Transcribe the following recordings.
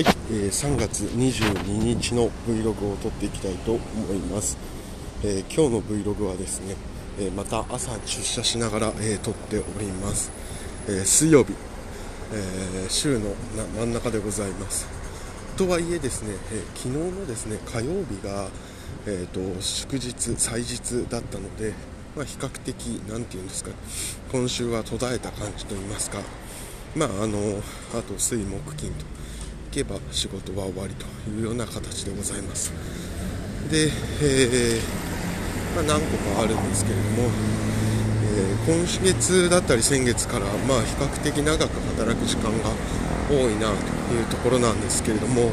はい、えー、3月22日の Vlog を撮っていきたいと思います、えー、今日の Vlog はですね、えー、また朝出社しながら、え撮っております、え水曜日、え週の真ん中でございます。とはいえですね、え昨日のですね火曜日が、えーと、祝日祭日だったので、まあ、比較的何て言うんですか今週は途絶えた感じといいますか。まああのあと水木金と。けば仕事は終わりというような形でございます。で、えー、まあ、何個かあるんですけれども、えー、今月だったり先月から、まあ、比較的長く働く時間が多いなというところなんですけれども、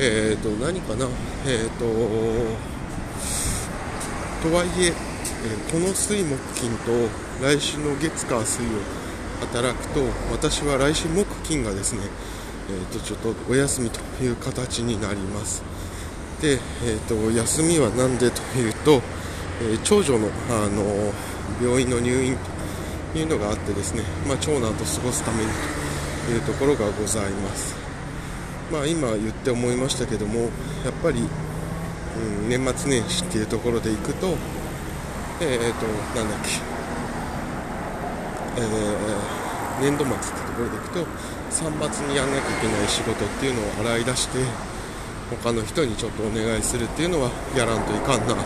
えーと、何かな、えーと、とはいえこの水木金と来週の月火水を働くと私は来週木金がですねえーと、ちょっとお休みという形になります。で、えーと、休みは何でというと、えー、長女のあの病院の入院というのがあってですね、まあ、長男と過ごすためにというところがございます。まあ、今言って思いましたけどもやっぱり、うん、年末年始っていうところでいくとえっ、ー、となんだっけえー年度末ってところでいくと3月にやんなきゃいけない仕事っていうのを洗い出して他の人にちょっとお願いするっていうのはやらんといかんなと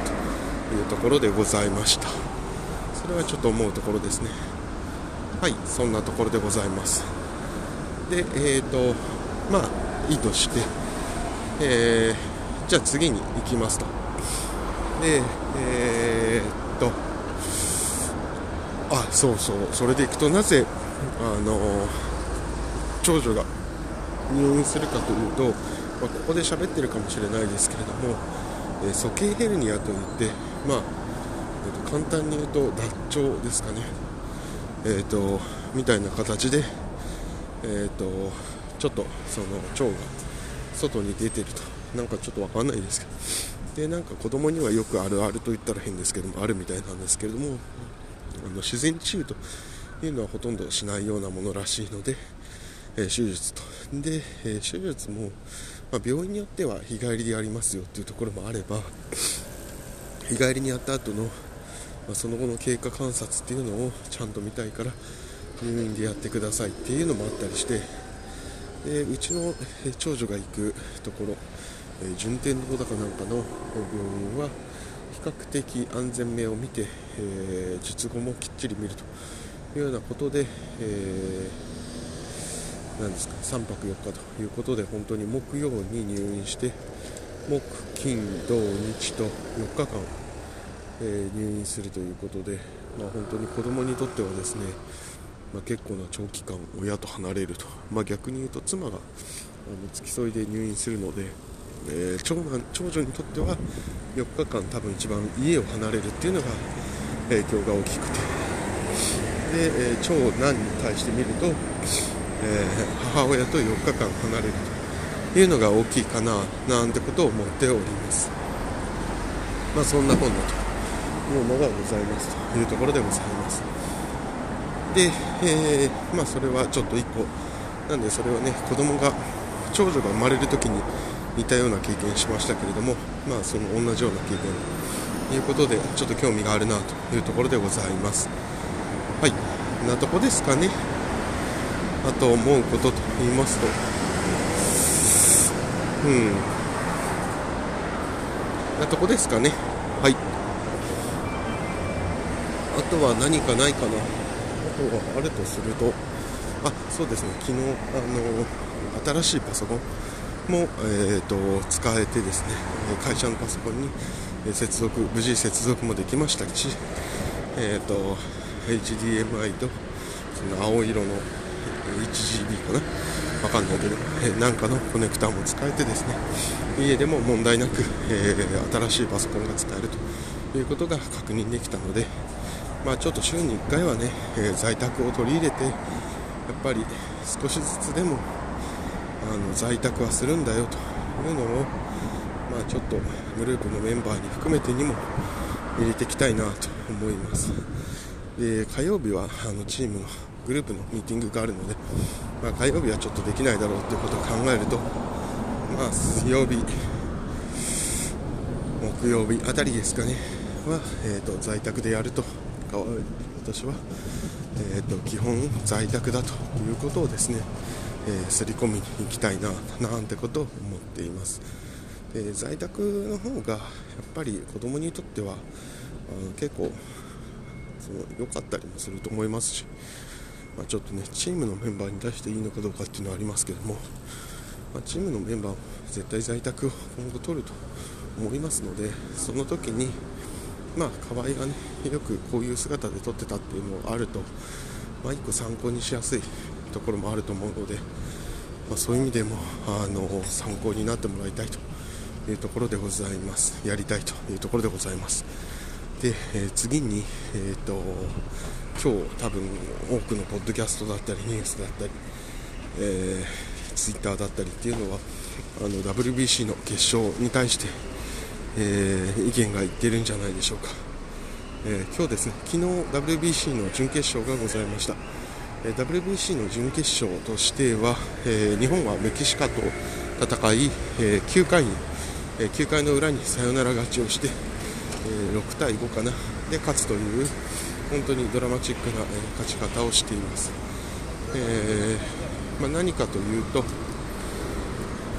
いうところでございました。それはちょっと思うところですね。はいそんなところでございます。でえっ、ー、とまあいいとしてえー、じゃあ次に行きますと。でえー、っとあそうそうそれでいくとなぜあの長女が入院するかというと、まあ、ここで喋ってるかもしれないですけれども、えー、鼠径ヘルニアといって、まあえーと、簡単に言うと脱腸ですかね、えーと、みたいな形で、えーと、ちょっとその腸が外に出てると。なんかちょっと分かんないですけど。でなんか子供にはよくあるあると言ったら変ですけどもあるみたいなんですけれどもあの自然治癒というのはほとんどしないようなものらしいので、えー、手術と。で、えー、手術も、まあ、病院によっては日帰りでやりますよっていうところもあれば日帰りにやった後の、まあ、その後の経過観察っていうのをちゃんと見たいから入院でやってくださいっていうのもあったりしてでうちの長女が行くところ、え、順天堂だかなんかの病院は比較的安全面を見て、えー、術後もきっちり見ると。いうようなことで、えー、なんですか3泊4日ということで本当に木曜に入院して木金土日と4日間、えー、入院するということで、まあ、本当に子供にとってはですね、まあ、結構な長期間親と離れると、まあ、逆に言うと妻が付き添いで入院するので、えー、長男長女にとっては4日間多分一番家を離れるっていうのが影響が大きくて。で、え、長男に対して見ると、え、母親と4日間離れるというのが大きいかななんてことを思っております。まあそんな本だというのがございますというところでございます。で、えー、まあそれはちょっと1個なんでそれはね子供が長女が生まれる時に似たような経験しましたけれどもまあその同じような経験ということでちょっと興味があるなというところでございます。はい。なとこですかね。あと思うことと言いますと。うん。なとこですかね。はい。あとは何かないかな。あとはあるとすると。あそうですね。昨日あの新しいパソコンも、えーと、使えてですね。会社のパソコンに接続無事接続もできましたし、えーと HDMI とその青色の 1GB かなわかんないけど、えなんかのコネクターも使えてですね家でも問題なく、えー、新しいパソコンが使えるということが確認できたので、まあ、ちょっと週に1回はね、えー、在宅を取り入れてやっぱり少しずつでもあの在宅はするんだよというのを、まあ、ちょっとグループのメンバーに含めてにも入れていきたいなと思います。で火曜日はあのチームのグループのミーティングがあるので、まあ、火曜日はちょっとできないだろうということを考えると、まあ、水曜日、木曜日あたりですかね、は、えーと、在宅でやると、私は、えーと、基本在宅だということをですね、えー、り込みに行きたいななんてことを思っています。で在宅の方がやっぱり子供にとっては結構良かったりもすると思いますし、まあ、ちょっとねチームのメンバーに対していいのかどうかっていうのはありますけども、まあ、チームのメンバーも絶対在宅を今後取ると思いますのでその時にまあ河合がねよくこういう姿で撮ってたっていうのがあると、まあ、1個参考にしやすいところもあると思うので、まあ、そういう意味でもあの参考になってもらいたいというところでございます。やりたいというところでございます。で、え、次に、えーと、今日多分多くのポッドキャストだったりニュースだったり、えー、ツイッターだったりっていうのはあの WBC の決勝に対して、えー、意見が言ってるんじゃないでしょうか、え今日ですね昨日 WBC の準決勝がございました。え WBC の準決勝としては、え日本はメキシカと戦い、え9回にえ9回の裏にサヨナラ勝ちをして、え6対5かな。で勝つという本当にドラマチックな、え勝ち方をしています、えー、まあ、何かというと、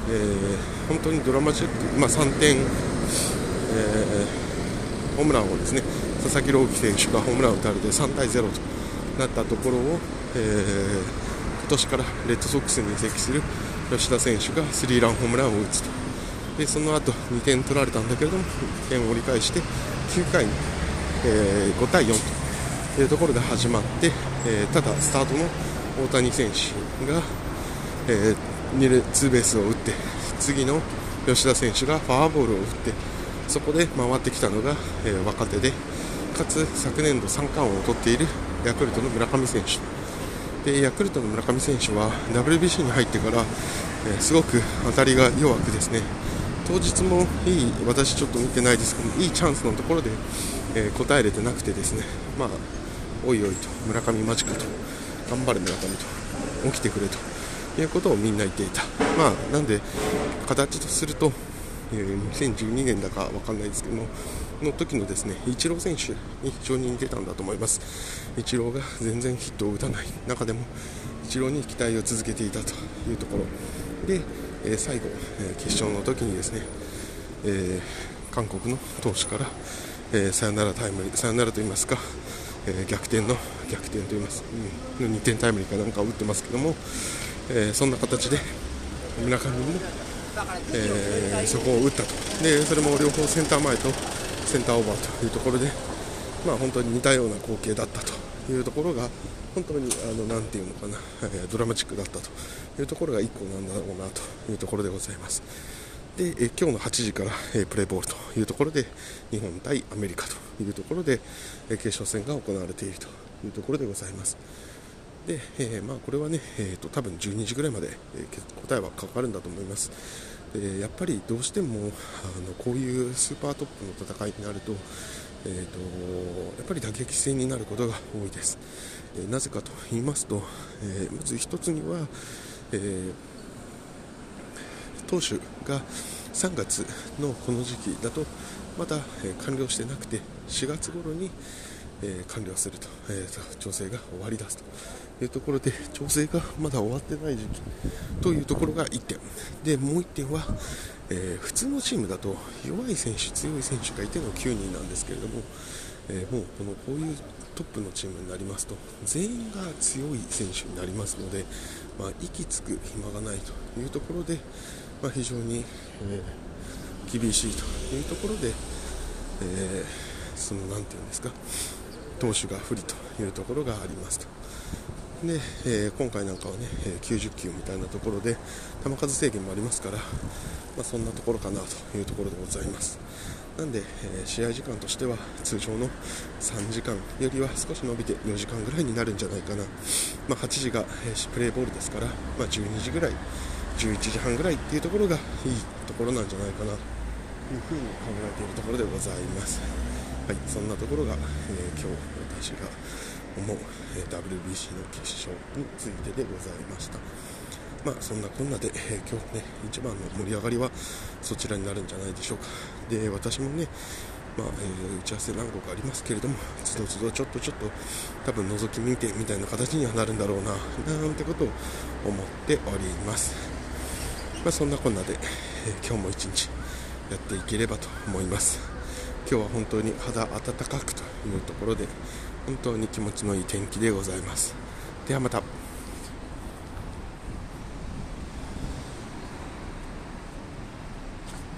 え、本当にドラマチック、まあ、3点、え、ホームランをですね佐々木朗希選手がホームランを打たれて3対0となったところを、え、今年からレッドソックスに移籍する吉田選手がスリーランホームランを打つと。でその後2点取られたんだけれども1点を折り返して9回に、えー、5対4というところで始まって、えー、ただスタートの大谷選手が、えー、2塁ツーベースを打って次の吉田選手がフォアボールを打ってそこで回ってきたのが、えー、若手でかつ昨年度3冠王を取っているヤクルトの村上選手。でヤクルトの村上選手は WBC に入ってから、えー、すごく当たりが弱くですね当日もいい、私ちょっと見てないですけど、いいチャンスのところで、えー、答えれてなくてですね、まあ、おいおいと、村上間近と、頑張れ村上と、起きてくれということをみんな言っていた。まあ、なんで、形とすると、えー、2012年だか分かんないですけども、の時のですねイチロー選手に非常に似てたんだと思います、イチローが全然ヒットを打たない中でも、イチローに期待を続けていたというところで、え、最後、え、決勝の時にですね、え、韓国の投手から、えサヨナラタイムリーサヨナラと言いますか、え逆転の逆転と言います、うん、2点タイムリーかなんかを打ってますけども、えそんな形で村上も、えそこを打ったと。でそれも両方センター前とセンターオーバーというところで、まあ、本当に似たような光景だったというところが本当にあのなていうのかな、ドラマチックだったというところが1個なんだろうなというところでございます。で、え今日の8時から、えプレーボールというところで日本対アメリカというところで、え決勝戦が行われているというところでございます。で、えー、まあ、これはね、えーと、多分12時ぐらいまで、えー、答えはかかるんだと思います。でやっぱりどうしてもあのこういうスーパートップの戦いになると,、えーと、やっぱり打撃戦になることが多いです。えー、なぜかと言いますと、えまず1つには、え投手が3月のこの時期だとまだ、え完了してなくて4月頃に、え完了すると,、えー、調整が終わりだすというところで調整がまだ終わってない時期というところが1点。でもう1点は、えー、普通のチームだと弱い選手強い選手がいての9人なんですけれども、えー、もうこのこういうトップのチームになりますと全員が強い選手になりますので、まあ、息つく暇がないというところで、まあ、非常に、えー、厳しいというところで、えその何て言うんですか投手が不利というところがありますと。で、えー、今回なんかはね、え90球みたいなところで球数制限もありますから、まあ、そんなところかなというところでございます。なんで、えー、試合時間としては通常の3時間よりは少し伸びて4時間ぐらいになるんじゃないかな、まあ、8時が、えー、プレーボールですから、まあ、12時ぐらい11時半ぐらいっていうところがいいところなんじゃないかな。というふうに考えているところでございます。はいそんなところが、え今日私が思う、え WBC の決勝についてでございました。まあそんなこんなで、えー、今日ね一番の盛り上がりはそちらになるんじゃないでしょうかで私もねまあえー、打ち合わせ何個かありますけれども、つどつどちょっとちょっと多分覗き見てみたいな形にはなるんだろうな、なんてことを思っております。まあ、そんなこんなで、えー、今日も一日やっていければと思います。今日は本当に肌暖かくというところで、本当に気持ちのいい天気でございます。ではまた。